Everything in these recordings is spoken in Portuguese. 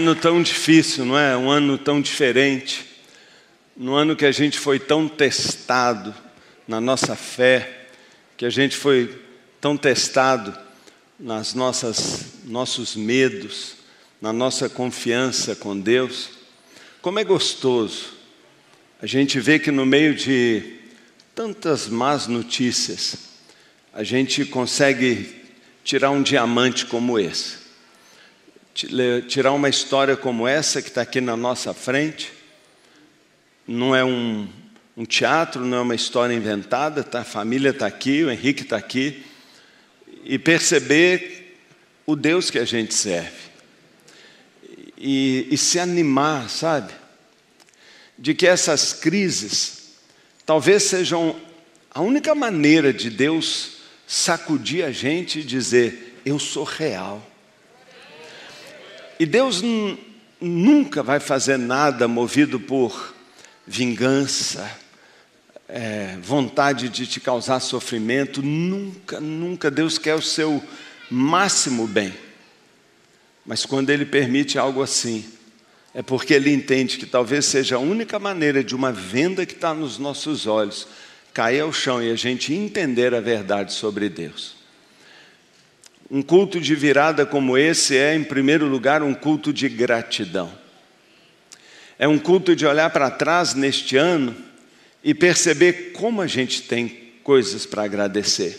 ano tão difícil, não é? Um ano tão diferente. No ano que a gente foi tão testado na nossa fé, que a gente foi tão testado nas nossas nossos medos, na nossa confiança com Deus. Como é gostoso a gente vê que no meio de tantas más notícias, a gente consegue tirar um diamante como esse, tirar uma história como essa que está aqui na nossa frente. Não é um, um teatro, não é uma história inventada, tá? a família está aqui, o Henrique está aqui, e perceber o Deus que a gente serve. E, e se animar, sabe? de que essas crises talvez sejam a única maneira de Deus sacudir a gente e dizer: Eu sou real. E Deus nunca vai fazer nada movido por vingança, é, vontade de te causar sofrimento. Nunca, nunca. Deus quer o seu máximo bem. Mas quando Ele permite algo assim, é porque ele entende que talvez seja a única maneira de uma venda que está nos nossos olhos cair ao chão e a gente entender a verdade sobre Deus. Um culto de virada como esse é, em primeiro lugar, um culto de gratidão. É um culto de olhar para trás neste ano e perceber como a gente tem coisas para agradecer.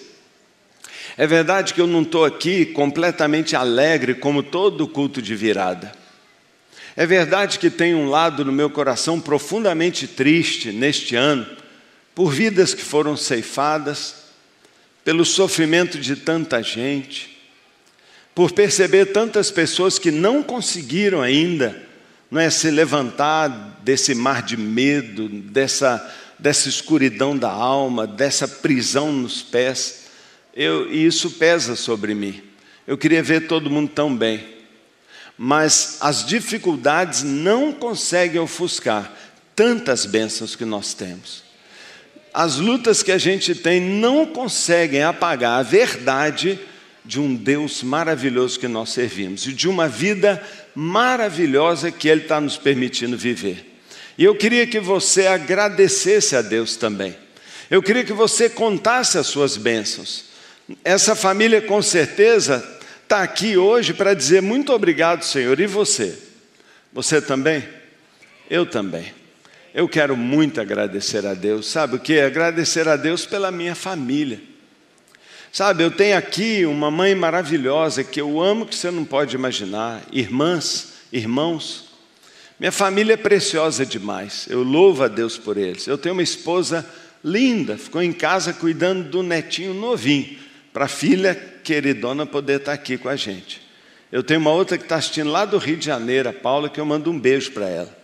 É verdade que eu não estou aqui completamente alegre como todo culto de virada. É verdade que tem um lado no meu coração profundamente triste neste ano, por vidas que foram ceifadas, pelo sofrimento de tanta gente, por perceber tantas pessoas que não conseguiram ainda não é, se levantar desse mar de medo, dessa, dessa escuridão da alma, dessa prisão nos pés. Eu, e isso pesa sobre mim. Eu queria ver todo mundo tão bem mas as dificuldades não conseguem ofuscar tantas bênçãos que nós temos. As lutas que a gente tem não conseguem apagar a verdade de um Deus maravilhoso que nós servimos e de uma vida maravilhosa que Ele está nos permitindo viver. E eu queria que você agradecesse a Deus também. Eu queria que você contasse as suas bênçãos. Essa família, com certeza, está aqui hoje para dizer muito obrigado, Senhor. E você? Você também? Eu também. Eu quero muito agradecer a Deus. Sabe o que? Agradecer a Deus pela minha família. Sabe, eu tenho aqui uma mãe maravilhosa que eu amo que você não pode imaginar, irmãs, irmãos. Minha família é preciosa demais. Eu louvo a Deus por eles. Eu tenho uma esposa linda, ficou em casa cuidando do netinho novinho para a filha queridona poder estar tá aqui com a gente. Eu tenho uma outra que está assistindo lá do Rio de Janeiro, a Paula, que eu mando um beijo para ela.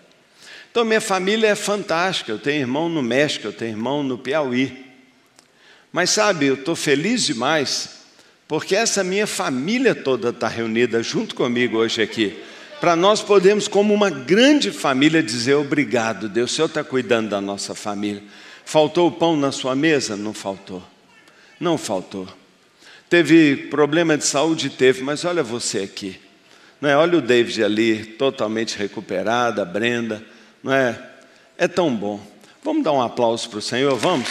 Então, minha família é fantástica. Eu tenho irmão no México, eu tenho irmão no Piauí. Mas sabe, eu estou feliz demais, porque essa minha família toda está reunida junto comigo hoje aqui. Para nós podermos, como uma grande família, dizer obrigado, Deus, o Senhor está cuidando da nossa família. Faltou o pão na sua mesa? Não faltou. Não faltou. Teve problema de saúde? Teve, mas olha você aqui. Não é? Olha o David ali, totalmente recuperado, a Brenda. Não é? É tão bom. Vamos dar um aplauso para o Senhor? Vamos?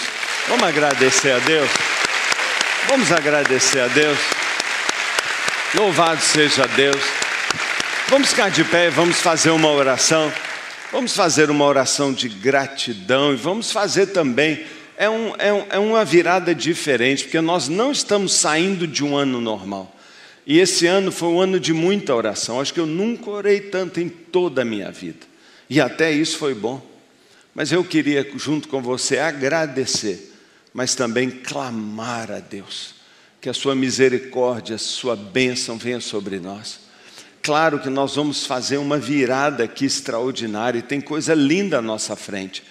Vamos agradecer a Deus? Vamos agradecer a Deus. Louvado seja Deus. Vamos ficar de pé e vamos fazer uma oração. Vamos fazer uma oração de gratidão e vamos fazer também é, um, é, um, é uma virada diferente, porque nós não estamos saindo de um ano normal. E esse ano foi um ano de muita oração. Acho que eu nunca orei tanto em toda a minha vida. E até isso foi bom. Mas eu queria, junto com você, agradecer, mas também clamar a Deus, que a Sua misericórdia, a Sua bênção venha sobre nós. Claro que nós vamos fazer uma virada aqui extraordinária, e tem coisa linda à nossa frente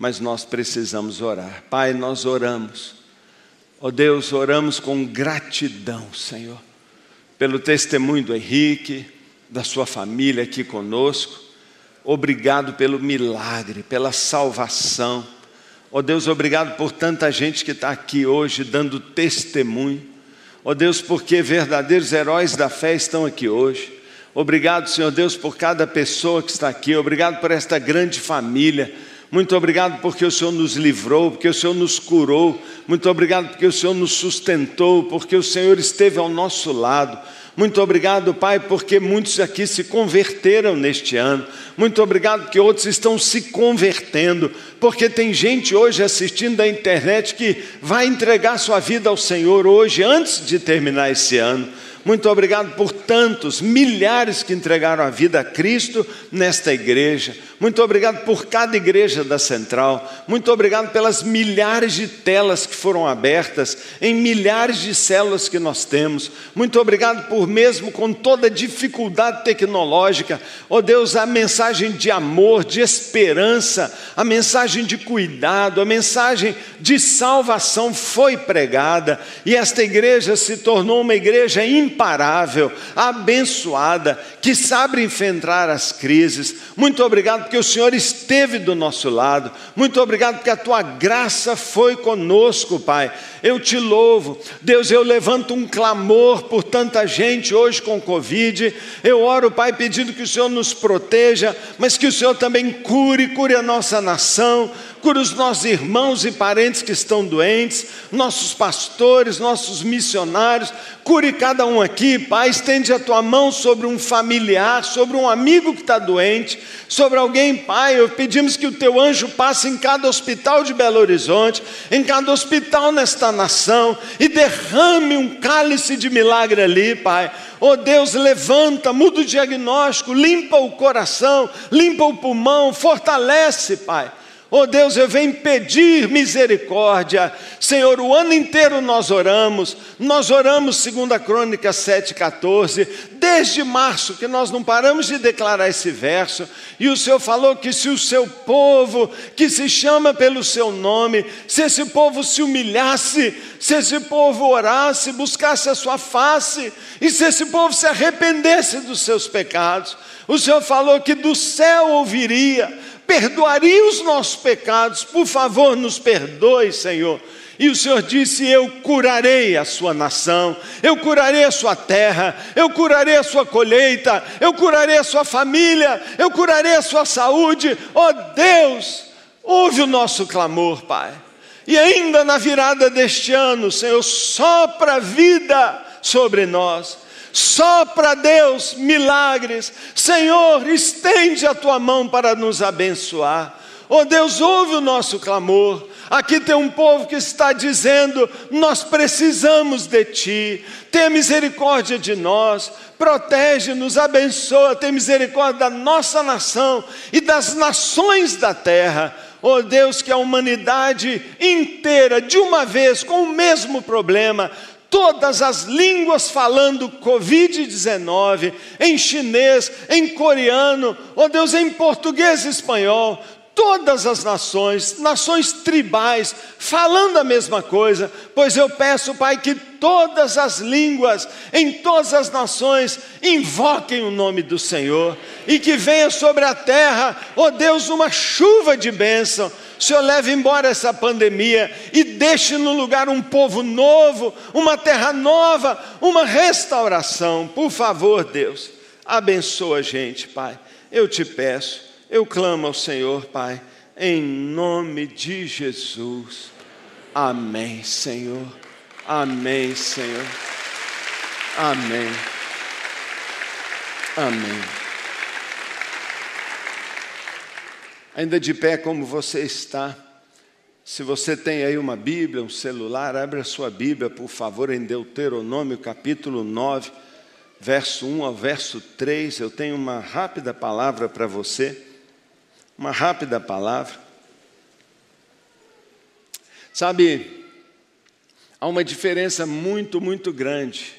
mas nós precisamos orar. Pai, nós oramos. Ó oh Deus, oramos com gratidão, Senhor, pelo testemunho do Henrique, da sua família aqui conosco. Obrigado pelo milagre, pela salvação. Ó Deus, obrigado por tanta gente que está aqui hoje dando testemunho. Ó Deus, porque verdadeiros heróis da fé estão aqui hoje. Obrigado, Senhor Deus, por cada pessoa que está aqui. Obrigado por esta grande família. Muito obrigado porque o Senhor nos livrou, porque o Senhor nos curou. Muito obrigado porque o Senhor nos sustentou, porque o Senhor esteve ao nosso lado. Muito obrigado, Pai, porque muitos aqui se converteram neste ano. Muito obrigado porque outros estão se convertendo, porque tem gente hoje assistindo da internet que vai entregar sua vida ao Senhor hoje, antes de terminar esse ano. Muito obrigado por tantos, milhares que entregaram a vida a Cristo nesta igreja. Muito obrigado por cada igreja da Central. Muito obrigado pelas milhares de telas que foram abertas em milhares de células que nós temos. Muito obrigado por, mesmo com toda a dificuldade tecnológica, ó oh Deus, a mensagem de amor, de esperança, a mensagem de cuidado, a mensagem de salvação foi pregada e esta igreja se tornou uma igreja imparável, abençoada, que sabe enfrentar as crises. Muito obrigado porque o Senhor esteve do nosso lado. Muito obrigado porque a tua graça foi conosco, Pai. Eu te louvo. Deus, eu levanto um clamor por tanta gente hoje com Covid. Eu oro, Pai, pedindo que o Senhor nos proteja, mas que o Senhor também cure, cure a nossa nação cura os nossos irmãos e parentes que estão doentes, nossos pastores, nossos missionários, cure cada um aqui, Pai, estende a tua mão sobre um familiar, sobre um amigo que está doente, sobre alguém, Pai, pedimos que o teu anjo passe em cada hospital de Belo Horizonte, em cada hospital nesta nação, e derrame um cálice de milagre ali, Pai, Oh Deus, levanta, muda o diagnóstico, limpa o coração, limpa o pulmão, fortalece, Pai. Oh Deus, eu venho pedir misericórdia. Senhor, o ano inteiro nós oramos. Nós oramos, segundo a Crônica 7,14, desde março, que nós não paramos de declarar esse verso. E o Senhor falou que se o seu povo, que se chama pelo seu nome, se esse povo se humilhasse, se esse povo orasse, buscasse a sua face, e se esse povo se arrependesse dos seus pecados, o Senhor falou que do céu ouviria perdoaria os nossos pecados, por favor, nos perdoe, Senhor. E o Senhor disse: Eu curarei a sua nação, eu curarei a sua terra, eu curarei a sua colheita, eu curarei a sua família, eu curarei a sua saúde. Oh Deus, ouve o nosso clamor, Pai. E ainda na virada deste ano, Senhor, sopra vida sobre nós só para Deus milagres. Senhor, estende a tua mão para nos abençoar. Oh Deus, ouve o nosso clamor. Aqui tem um povo que está dizendo: Nós precisamos de Ti, tenha misericórdia de nós, protege-nos, abençoa, tem misericórdia da nossa nação e das nações da terra. Oh Deus, que a humanidade inteira, de uma vez, com o mesmo problema, todas as línguas falando Covid-19, em chinês, em coreano, ó oh Deus, em português e espanhol, todas as nações, nações tribais, falando a mesma coisa, pois eu peço, Pai, que todas as línguas, em todas as nações, invoquem o nome do Senhor e que venha sobre a terra, ó oh Deus, uma chuva de bênção o Senhor leve embora essa pandemia e deixe no lugar um povo novo, uma terra nova, uma restauração. Por favor, Deus, abençoa a gente, Pai. Eu te peço, eu clamo ao Senhor, Pai, em nome de Jesus. Amém, Senhor. Amém, Senhor. Amém. Amém. Ainda de pé como você está. Se você tem aí uma Bíblia, um celular, abre a sua Bíblia, por favor, em Deuteronômio capítulo 9, verso 1 ao verso 3. Eu tenho uma rápida palavra para você. Uma rápida palavra. Sabe, há uma diferença muito, muito grande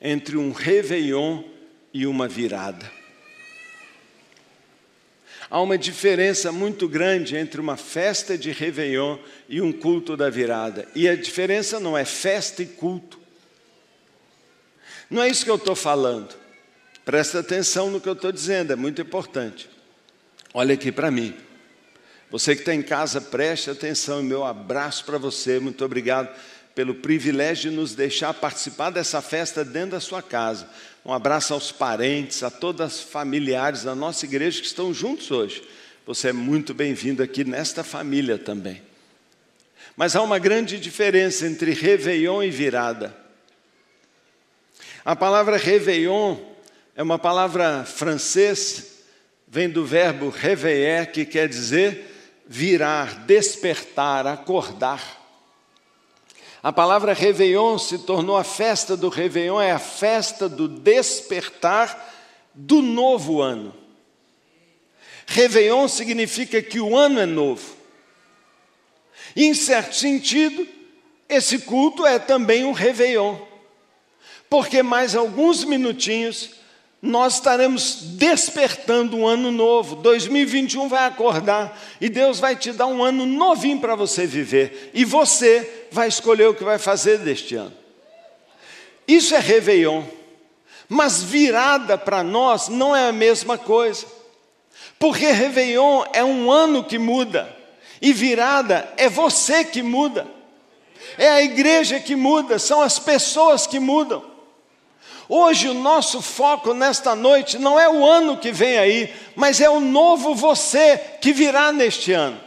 entre um réveillon e uma virada. Há uma diferença muito grande entre uma festa de Réveillon e um culto da virada. E a diferença não é festa e culto. Não é isso que eu estou falando. Presta atenção no que eu estou dizendo, é muito importante. Olha aqui para mim. Você que está em casa, preste atenção. Meu abraço para você. Muito obrigado pelo privilégio de nos deixar participar dessa festa dentro da sua casa. Um abraço aos parentes, a todas as familiares da nossa igreja que estão juntos hoje. Você é muito bem-vindo aqui nesta família também. Mas há uma grande diferença entre Réveillon e virada. A palavra Réveillon é uma palavra francês, vem do verbo réveiller, que quer dizer virar, despertar, acordar. A palavra Réveillon se tornou a festa do Réveillon, é a festa do despertar do novo ano. Réveillon significa que o ano é novo. Em certo sentido, esse culto é também um Réveillon, porque mais alguns minutinhos nós estaremos despertando um ano novo. 2021 vai acordar e Deus vai te dar um ano novinho para você viver. E você vai escolher o que vai fazer deste ano. Isso é Réveillon. Mas virada para nós não é a mesma coisa. Porque Réveillon é um ano que muda. E virada é você que muda. É a igreja que muda, são as pessoas que mudam. Hoje o nosso foco nesta noite não é o ano que vem aí, mas é o novo você que virá neste ano.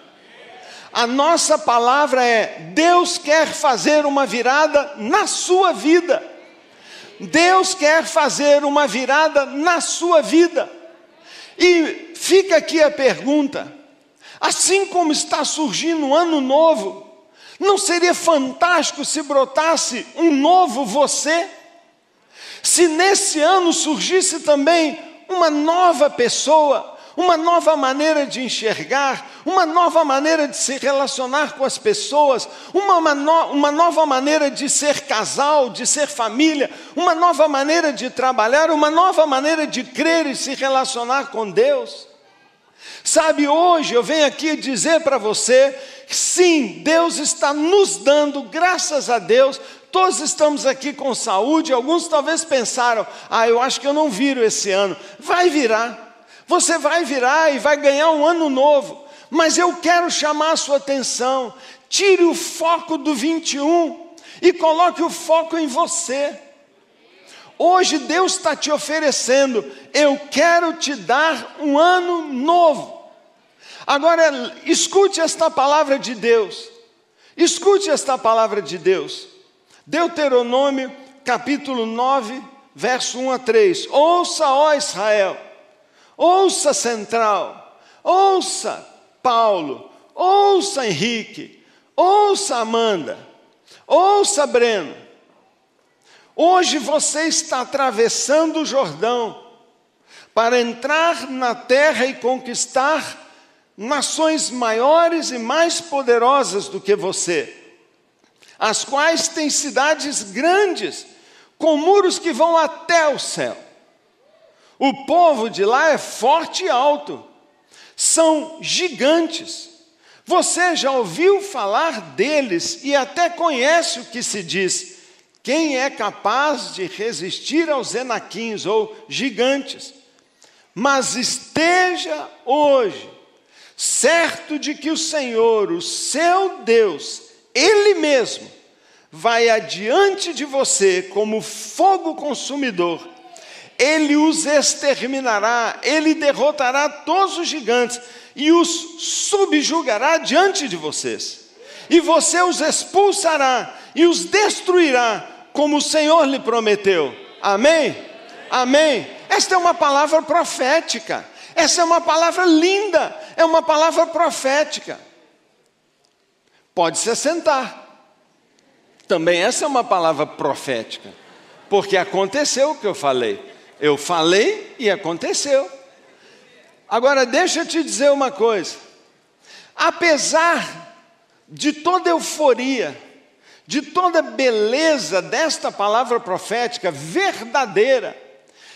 A nossa palavra é: Deus quer fazer uma virada na sua vida. Deus quer fazer uma virada na sua vida. E fica aqui a pergunta: assim como está surgindo um ano novo, não seria fantástico se brotasse um novo você? Se nesse ano surgisse também uma nova pessoa, uma nova maneira de enxergar, uma nova maneira de se relacionar com as pessoas, uma, no, uma, nova maneira de ser casal, de ser família, uma nova maneira de trabalhar, uma nova maneira de crer e se relacionar com Deus. Sabe, hoje eu venho aqui dizer para você, sim, Deus está nos dando, graças a Deus, Todos estamos aqui com saúde, alguns talvez pensaram: ah, eu acho que eu não viro esse ano. Vai virar. Você vai virar e vai ganhar um ano novo. Mas eu quero chamar a sua atenção. Tire o foco do 21 e coloque o foco em você. Hoje Deus está te oferecendo, eu quero te dar um ano novo. Agora, escute esta palavra de Deus. Escute esta palavra de Deus. Deuteronômio, capítulo 9, verso 1 a 3. Ouça, ó Israel, ouça Central, ouça Paulo, ouça Henrique, ouça Amanda, ouça Breno. Hoje você está atravessando o Jordão para entrar na terra e conquistar nações maiores e mais poderosas do que você as quais têm cidades grandes, com muros que vão até o céu. O povo de lá é forte e alto, são gigantes. Você já ouviu falar deles e até conhece o que se diz: quem é capaz de resistir aos enaquins ou gigantes? Mas esteja hoje certo de que o Senhor, o seu Deus, ele mesmo vai adiante de você como fogo consumidor. Ele os exterminará, ele derrotará todos os gigantes e os subjugará diante de vocês. E você os expulsará e os destruirá, como o Senhor lhe prometeu. Amém? Amém. Esta é uma palavra profética. Essa é uma palavra linda, é uma palavra profética. Pode se assentar. Também essa é uma palavra profética, porque aconteceu o que eu falei. Eu falei e aconteceu. Agora, deixa eu te dizer uma coisa. Apesar de toda euforia, de toda beleza desta palavra profética verdadeira,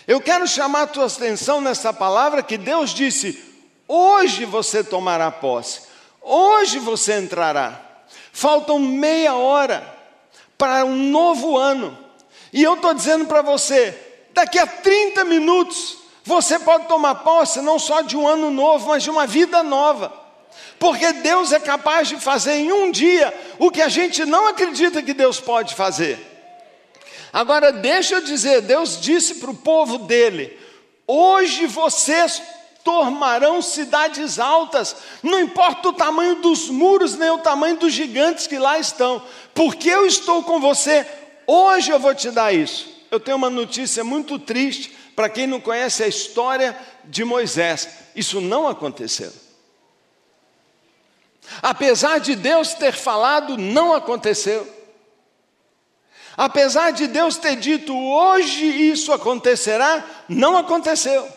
eu quero chamar a tua atenção nessa palavra que Deus disse: hoje você tomará posse, hoje você entrará. Faltam meia hora para um novo ano. E eu estou dizendo para você: daqui a 30 minutos, você pode tomar posse não só de um ano novo, mas de uma vida nova. Porque Deus é capaz de fazer em um dia o que a gente não acredita que Deus pode fazer. Agora, deixa eu dizer: Deus disse para o povo dele: hoje vocês tomarão cidades altas, não importa o tamanho dos muros, nem o tamanho dos gigantes que lá estão, porque eu estou com você, hoje eu vou te dar isso. Eu tenho uma notícia muito triste para quem não conhece a história de Moisés: isso não aconteceu. Apesar de Deus ter falado, não aconteceu. Apesar de Deus ter dito, hoje isso acontecerá, não aconteceu.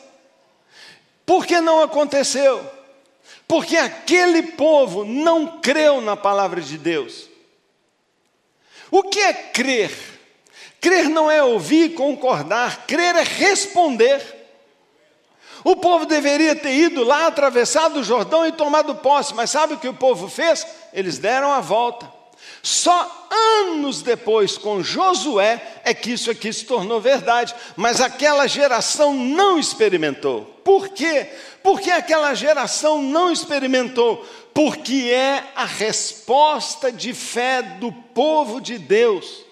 Por que não aconteceu? Porque aquele povo não creu na palavra de Deus. O que é crer? Crer não é ouvir e concordar, crer é responder. O povo deveria ter ido lá, atravessado o Jordão e tomado posse, mas sabe o que o povo fez? Eles deram a volta. Só anos depois, com Josué, é que isso aqui se tornou verdade, mas aquela geração não experimentou. Por quê? Porque aquela geração não experimentou, porque é a resposta de fé do povo de Deus.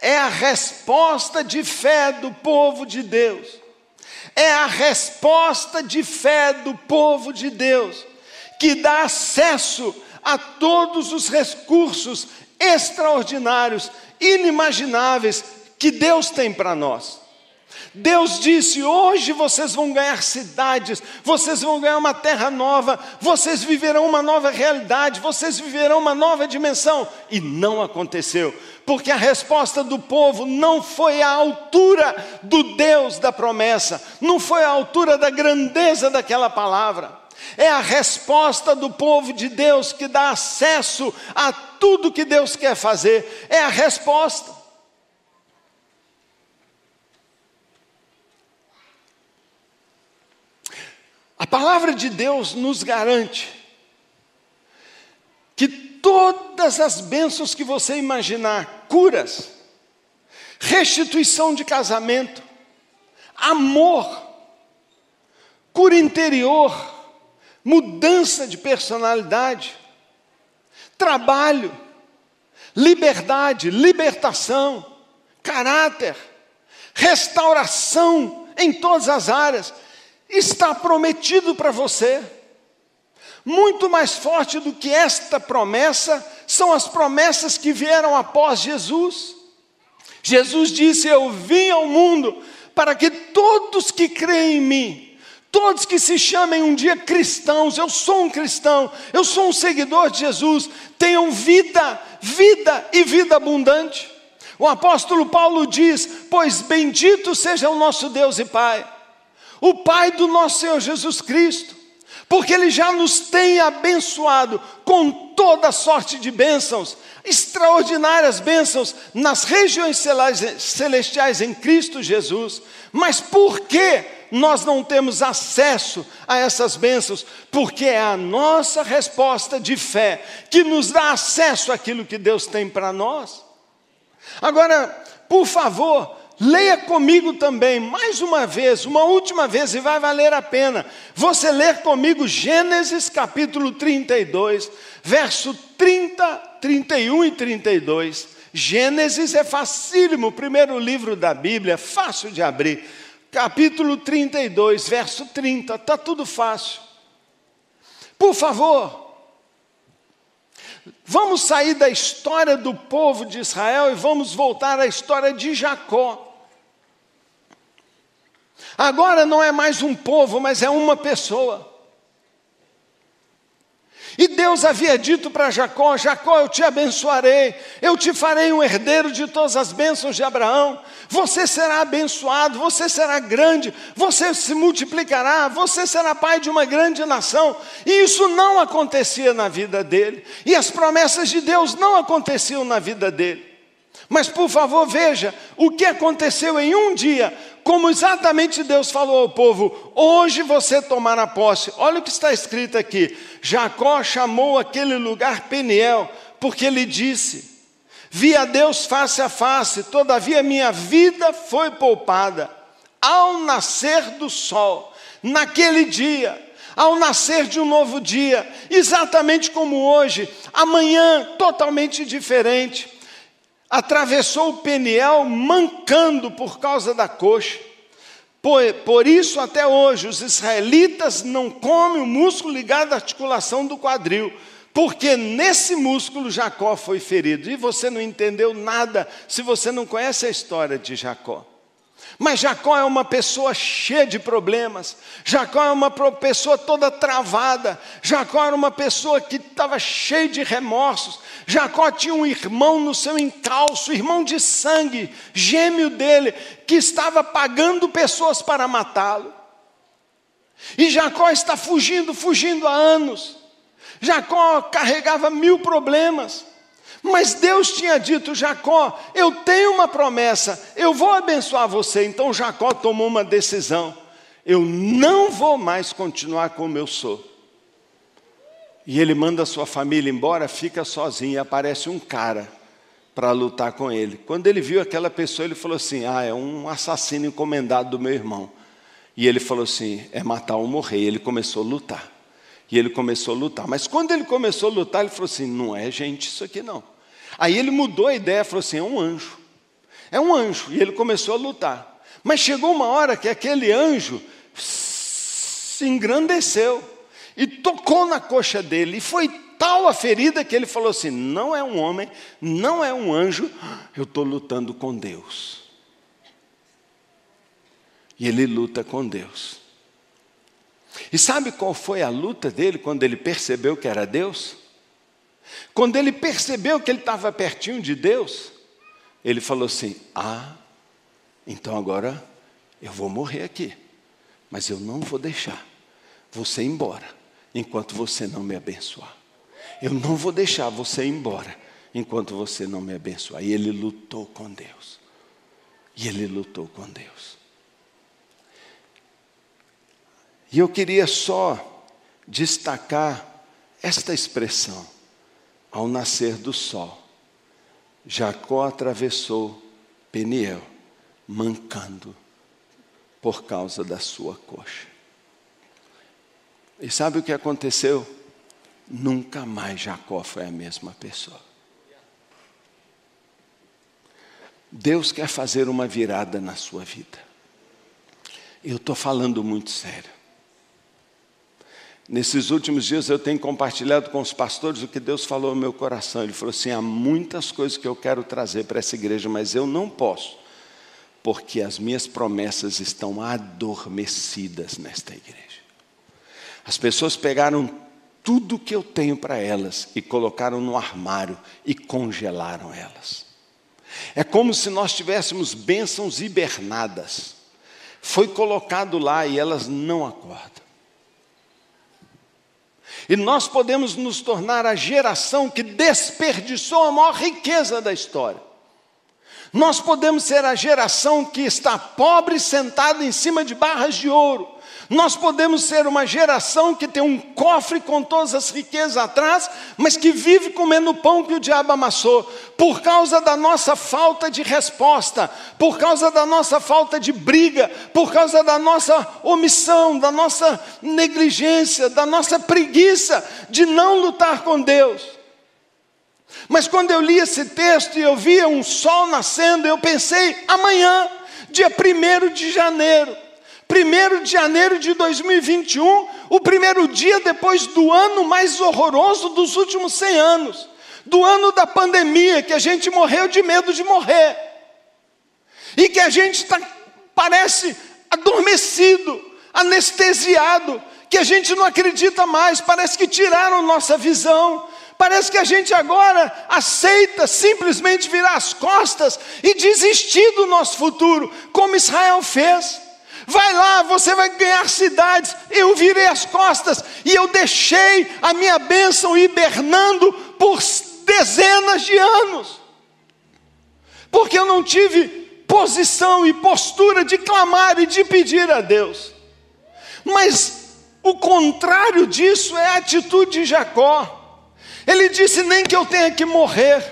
É a resposta de fé do povo de Deus. É a resposta de fé do povo de Deus que dá acesso a todos os recursos extraordinários, inimagináveis que Deus tem para nós. Deus disse: hoje vocês vão ganhar cidades, vocês vão ganhar uma terra nova, vocês viverão uma nova realidade, vocês viverão uma nova dimensão. E não aconteceu, porque a resposta do povo não foi à altura do Deus da promessa, não foi à altura da grandeza daquela palavra. É a resposta do povo de Deus que dá acesso a tudo que Deus quer fazer. É a resposta. Palavra de Deus nos garante que todas as bênçãos que você imaginar, curas, restituição de casamento, amor, cura interior, mudança de personalidade, trabalho, liberdade, libertação, caráter, restauração em todas as áreas, está prometido para você. Muito mais forte do que esta promessa são as promessas que vieram após Jesus. Jesus disse: Eu vim ao mundo para que todos que creem em mim Todos que se chamem um dia cristãos, eu sou um cristão, eu sou um seguidor de Jesus, tenham vida, vida e vida abundante. O apóstolo Paulo diz: Pois bendito seja o nosso Deus e Pai, o Pai do nosso Senhor Jesus Cristo, porque Ele já nos tem abençoado com toda sorte de bênçãos, extraordinárias bênçãos nas regiões celestiais em Cristo Jesus. Mas por que nós não temos acesso a essas bênçãos? Porque é a nossa resposta de fé que nos dá acesso àquilo que Deus tem para nós. Agora, por favor, Leia comigo também, mais uma vez, uma última vez, e vai valer a pena. Você ler comigo Gênesis capítulo 32, verso 30, 31 e 32. Gênesis é facílimo, o primeiro livro da Bíblia, fácil de abrir. Capítulo 32, verso 30, está tudo fácil. Por favor, vamos sair da história do povo de Israel e vamos voltar à história de Jacó. Agora não é mais um povo, mas é uma pessoa. E Deus havia dito para Jacó: Jacó, eu te abençoarei, eu te farei um herdeiro de todas as bênçãos de Abraão. Você será abençoado, você será grande, você se multiplicará, você será pai de uma grande nação. E isso não acontecia na vida dele, e as promessas de Deus não aconteciam na vida dele. Mas por favor, veja o que aconteceu em um dia, como exatamente Deus falou ao povo: hoje você tomará posse. Olha o que está escrito aqui: Jacó chamou aquele lugar Peniel, porque ele disse: Vi a Deus face a face, todavia minha vida foi poupada. Ao nascer do sol, naquele dia, ao nascer de um novo dia, exatamente como hoje, amanhã totalmente diferente. Atravessou o Peniel mancando por causa da coxa. Por, por isso, até hoje, os israelitas não comem o músculo ligado à articulação do quadril, porque nesse músculo Jacó foi ferido. E você não entendeu nada se você não conhece a história de Jacó. Mas Jacó é uma pessoa cheia de problemas, Jacó é uma pessoa toda travada, Jacó era uma pessoa que estava cheia de remorsos. Jacó tinha um irmão no seu encalço, irmão de sangue, gêmeo dele, que estava pagando pessoas para matá-lo. E Jacó está fugindo, fugindo há anos. Jacó carregava mil problemas. Mas Deus tinha dito, Jacó, eu tenho uma promessa, eu vou abençoar você. Então Jacó tomou uma decisão: eu não vou mais continuar como eu sou. E ele manda sua família embora, fica sozinho, e aparece um cara para lutar com ele. Quando ele viu aquela pessoa, ele falou assim: Ah, é um assassino encomendado do meu irmão. E ele falou assim: É matar ou morrer. E ele começou a lutar. E ele começou a lutar. Mas quando ele começou a lutar, ele falou assim: não é gente isso aqui não. Aí ele mudou a ideia, falou assim: é um anjo. É um anjo. E ele começou a lutar. Mas chegou uma hora que aquele anjo se engrandeceu e tocou na coxa dele. E foi tal a ferida que ele falou assim: não é um homem, não é um anjo, eu estou lutando com Deus. E ele luta com Deus. E sabe qual foi a luta dele quando ele percebeu que era Deus? Quando ele percebeu que ele estava pertinho de Deus, ele falou assim: Ah, então agora eu vou morrer aqui, mas eu não vou deixar você ir embora enquanto você não me abençoar. Eu não vou deixar você ir embora enquanto você não me abençoar. E ele lutou com Deus. E ele lutou com Deus. E eu queria só destacar esta expressão, ao nascer do sol. Jacó atravessou Peniel, mancando por causa da sua coxa. E sabe o que aconteceu? Nunca mais Jacó foi a mesma pessoa. Deus quer fazer uma virada na sua vida. Eu estou falando muito sério. Nesses últimos dias eu tenho compartilhado com os pastores o que Deus falou no meu coração. Ele falou assim: há muitas coisas que eu quero trazer para essa igreja, mas eu não posso, porque as minhas promessas estão adormecidas nesta igreja. As pessoas pegaram tudo que eu tenho para elas e colocaram no armário e congelaram elas. É como se nós tivéssemos bênçãos hibernadas. Foi colocado lá e elas não acordam. E nós podemos nos tornar a geração que desperdiçou a maior riqueza da história. Nós podemos ser a geração que está pobre sentada em cima de barras de ouro. Nós podemos ser uma geração que tem um cofre com todas as riquezas atrás, mas que vive comendo pão que o diabo amassou, por causa da nossa falta de resposta, por causa da nossa falta de briga, por causa da nossa omissão, da nossa negligência, da nossa preguiça de não lutar com Deus. Mas quando eu li esse texto e eu via um sol nascendo, eu pensei, amanhã, dia 1 de janeiro, 1 de janeiro de 2021, o primeiro dia depois do ano mais horroroso dos últimos 100 anos, do ano da pandemia, que a gente morreu de medo de morrer, e que a gente tá, parece adormecido, anestesiado, que a gente não acredita mais, parece que tiraram nossa visão, parece que a gente agora aceita simplesmente virar as costas e desistir do nosso futuro, como Israel fez. Vai lá, você vai ganhar cidades. Eu virei as costas e eu deixei a minha bênção hibernando por dezenas de anos. Porque eu não tive posição e postura de clamar e de pedir a Deus. Mas o contrário disso é a atitude de Jacó. Ele disse: Nem que eu tenha que morrer,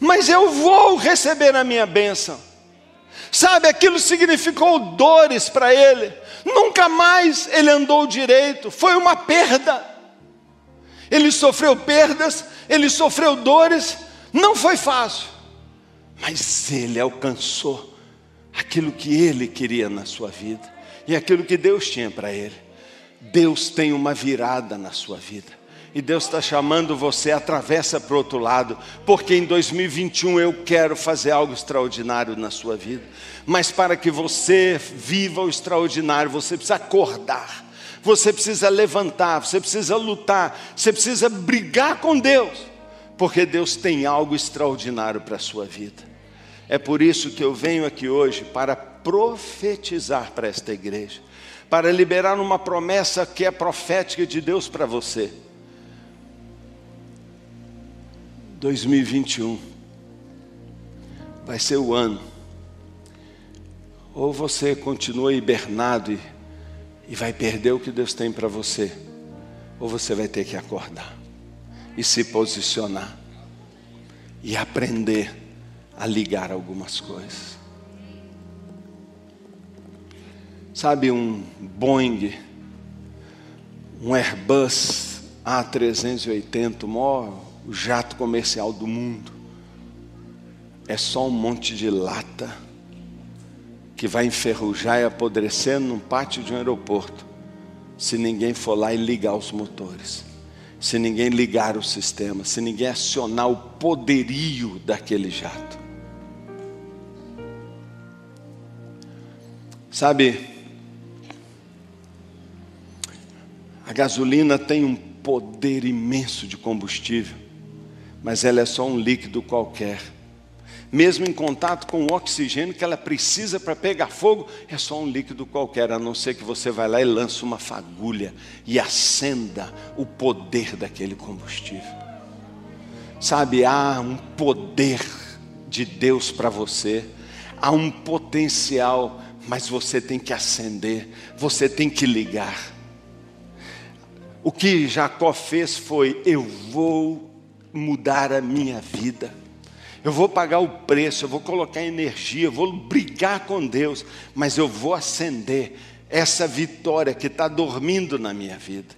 mas eu vou receber a minha bênção. Sabe, aquilo significou dores para ele. Nunca mais ele andou direito, foi uma perda. Ele sofreu perdas, ele sofreu dores, não foi fácil, mas ele alcançou aquilo que ele queria na sua vida e aquilo que Deus tinha para ele. Deus tem uma virada na sua vida. E Deus está chamando você, atravessa para o outro lado, porque em 2021 eu quero fazer algo extraordinário na sua vida. Mas para que você viva o extraordinário, você precisa acordar, você precisa levantar, você precisa lutar, você precisa brigar com Deus, porque Deus tem algo extraordinário para a sua vida. É por isso que eu venho aqui hoje para profetizar para esta igreja, para liberar uma promessa que é profética de Deus para você. 2021 vai ser o ano. Ou você continua hibernado e, e vai perder o que Deus tem para você, ou você vai ter que acordar e se posicionar e aprender a ligar algumas coisas. Sabe um Boeing, um Airbus A380, o maior o jato comercial do mundo é só um monte de lata que vai enferrujar e apodrecer num pátio de um aeroporto, se ninguém for lá e ligar os motores, se ninguém ligar o sistema, se ninguém acionar o poderio daquele jato. Sabe, a gasolina tem um poder imenso de combustível mas ela é só um líquido qualquer. Mesmo em contato com o oxigênio que ela precisa para pegar fogo, é só um líquido qualquer, a não ser que você vai lá e lance uma fagulha e acenda o poder daquele combustível. Sabe, há um poder de Deus para você, há um potencial, mas você tem que acender, você tem que ligar. O que Jacó fez foi: eu vou mudar a minha vida. Eu vou pagar o preço, eu vou colocar energia, eu vou brigar com Deus, mas eu vou acender essa vitória que está dormindo na minha vida.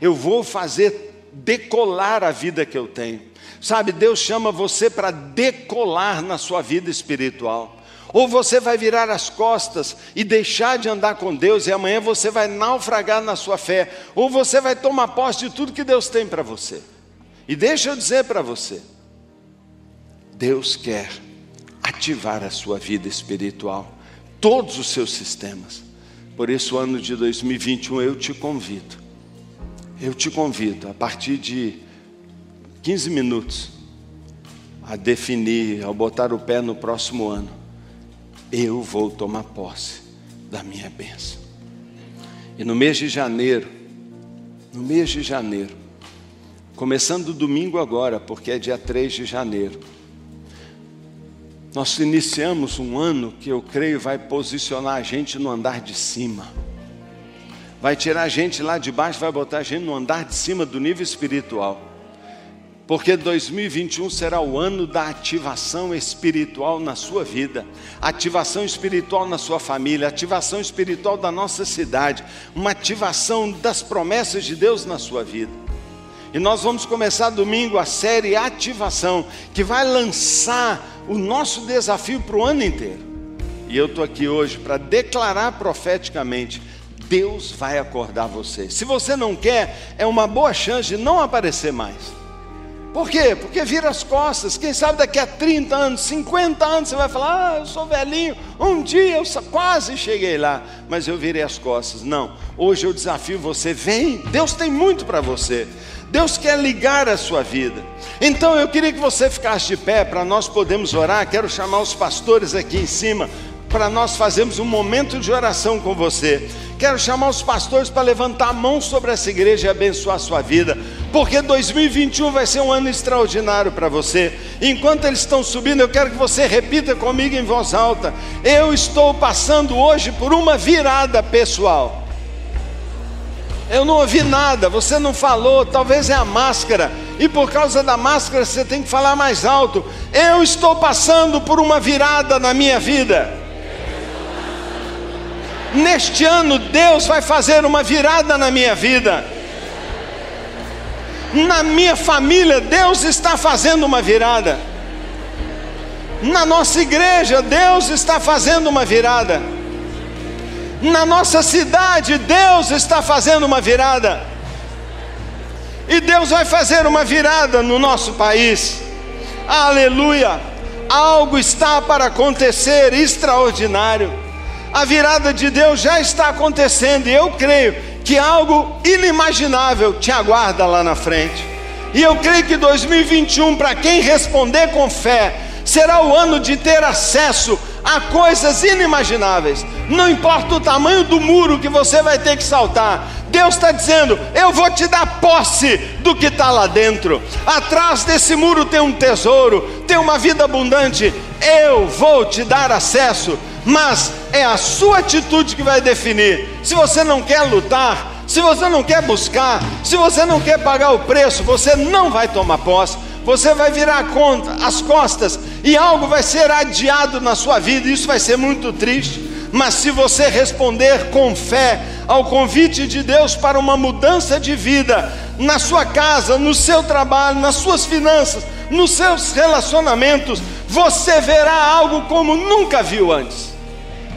Eu vou fazer decolar a vida que eu tenho. Sabe, Deus chama você para decolar na sua vida espiritual. Ou você vai virar as costas e deixar de andar com Deus, e amanhã você vai naufragar na sua fé, ou você vai tomar posse de tudo que Deus tem para você. E deixa eu dizer para você: Deus quer ativar a sua vida espiritual, todos os seus sistemas. Por isso, o ano de 2021 eu te convido, eu te convido a partir de 15 minutos a definir, ao botar o pé no próximo ano, eu vou tomar posse da minha bênção. E no mês de janeiro, no mês de janeiro, Começando domingo agora, porque é dia 3 de janeiro. Nós iniciamos um ano que eu creio vai posicionar a gente no andar de cima. Vai tirar a gente lá de baixo, vai botar a gente no andar de cima do nível espiritual. Porque 2021 será o ano da ativação espiritual na sua vida, ativação espiritual na sua família, ativação espiritual da nossa cidade, uma ativação das promessas de Deus na sua vida. E nós vamos começar domingo a série Ativação, que vai lançar o nosso desafio para o ano inteiro. E eu estou aqui hoje para declarar profeticamente: Deus vai acordar você. Se você não quer, é uma boa chance de não aparecer mais. Por quê? Porque vira as costas. Quem sabe daqui a 30 anos, 50 anos, você vai falar: Ah, eu sou velhinho. Um dia eu quase cheguei lá, mas eu virei as costas. Não, hoje eu desafio você: vem, Deus tem muito para você. Deus quer ligar a sua vida. Então eu queria que você ficasse de pé para nós podermos orar. Quero chamar os pastores aqui em cima para nós fazermos um momento de oração com você. Quero chamar os pastores para levantar a mão sobre essa igreja e abençoar a sua vida, porque 2021 vai ser um ano extraordinário para você. Enquanto eles estão subindo, eu quero que você repita comigo em voz alta: Eu estou passando hoje por uma virada pessoal. Eu não ouvi nada, você não falou, talvez é a máscara, e por causa da máscara você tem que falar mais alto. Eu estou passando por uma virada na minha vida. Neste ano, Deus vai fazer uma virada na minha vida. Na minha família, Deus está fazendo uma virada. Na nossa igreja, Deus está fazendo uma virada. Na nossa cidade, Deus está fazendo uma virada. E Deus vai fazer uma virada no nosso país. Aleluia! Algo está para acontecer extraordinário. A virada de Deus já está acontecendo e eu creio que algo inimaginável te aguarda lá na frente. E eu creio que 2021, para quem responder com fé, será o ano de ter acesso a coisas inimagináveis. Não importa o tamanho do muro que você vai ter que saltar, Deus está dizendo: Eu vou te dar posse do que está lá dentro. Atrás desse muro tem um tesouro, tem uma vida abundante. Eu vou te dar acesso, mas é a sua atitude que vai definir. Se você não quer lutar, se você não quer buscar, se você não quer pagar o preço, você não vai tomar posse você vai virar conta, as costas e algo vai ser adiado na sua vida, isso vai ser muito triste. Mas se você responder com fé ao convite de Deus para uma mudança de vida, na sua casa, no seu trabalho, nas suas finanças, nos seus relacionamentos, você verá algo como nunca viu antes.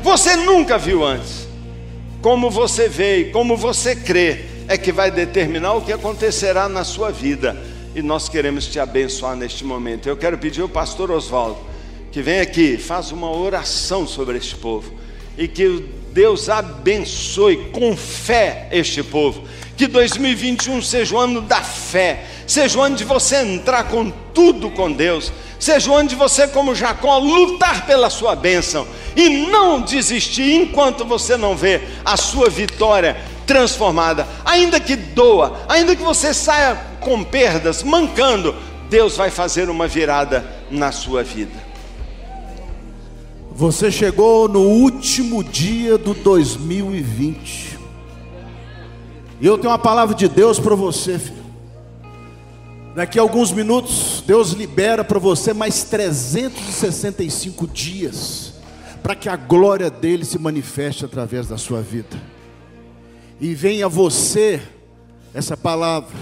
Você nunca viu antes. Como você vê e como você crê é que vai determinar o que acontecerá na sua vida e nós queremos te abençoar neste momento. Eu quero pedir ao pastor Oswaldo que venha aqui, faz uma oração sobre este povo. E que Deus abençoe com fé este povo. Que 2021 seja o ano da fé, seja o ano de você entrar com tudo com Deus, seja o ano de você, como Jacó, lutar pela sua bênção. E não desistir enquanto você não vê a sua vitória transformada, ainda que doa, ainda que você saia com perdas, mancando, Deus vai fazer uma virada na sua vida. Você chegou no último dia do 2020. E eu tenho uma palavra de Deus para você, filho. Daqui a alguns minutos, Deus libera para você mais 365 dias, para que a glória dele se manifeste através da sua vida e venha a você essa palavra.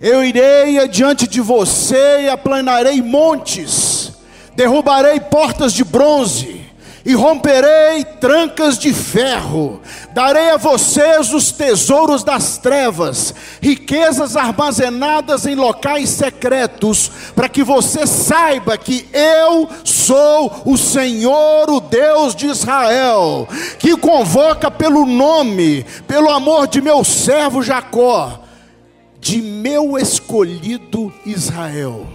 Eu irei adiante de você e aplanarei montes, derrubarei portas de bronze e romperei trancas de ferro, darei a vocês os tesouros das trevas, riquezas armazenadas em locais secretos, para que você saiba que eu sou o Senhor, o Deus de Israel, que convoca pelo nome, pelo amor de meu servo Jacó, de meu escolhido Israel.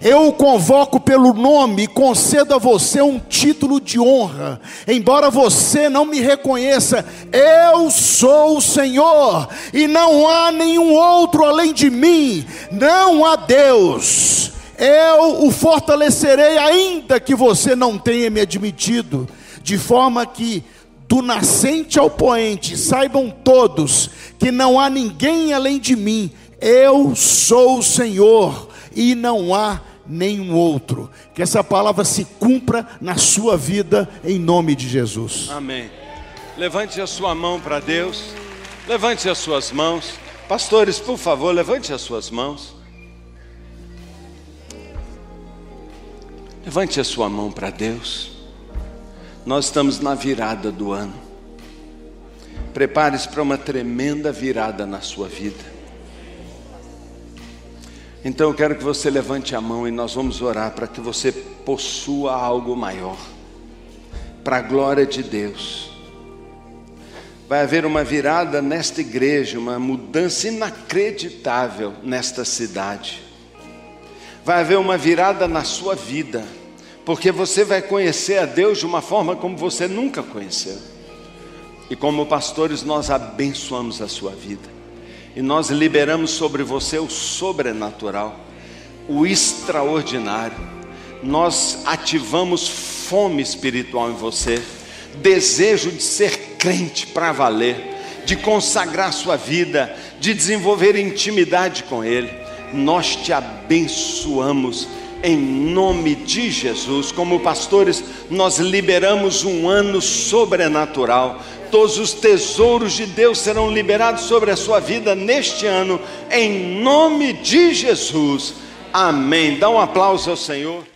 Eu o convoco pelo nome e concedo a você um título de honra, embora você não me reconheça, eu sou o Senhor, e não há nenhum outro além de mim, não há Deus. Eu o fortalecerei, ainda que você não tenha me admitido, de forma que do nascente ao poente saibam todos que não há ninguém além de mim, eu sou o Senhor, e não há nenhum outro. Que essa palavra se cumpra na sua vida, em nome de Jesus. Amém. Levante a sua mão para Deus. Levante as suas mãos. Pastores, por favor, levante as suas mãos. Levante a sua mão para Deus. Nós estamos na virada do ano. Prepare-se para uma tremenda virada na sua vida. Então eu quero que você levante a mão e nós vamos orar para que você possua algo maior, para a glória de Deus. Vai haver uma virada nesta igreja, uma mudança inacreditável nesta cidade. Vai haver uma virada na sua vida, porque você vai conhecer a Deus de uma forma como você nunca conheceu. E como pastores, nós abençoamos a sua vida e nós liberamos sobre você o sobrenatural, o extraordinário. Nós ativamos fome espiritual em você, desejo de ser crente para valer, de consagrar sua vida, de desenvolver intimidade com Ele. Nós te abençoamos em nome de Jesus. Como pastores, nós liberamos um ano sobrenatural. Todos os tesouros de Deus serão liberados sobre a sua vida neste ano, em nome de Jesus. Amém. Dá um aplauso ao Senhor.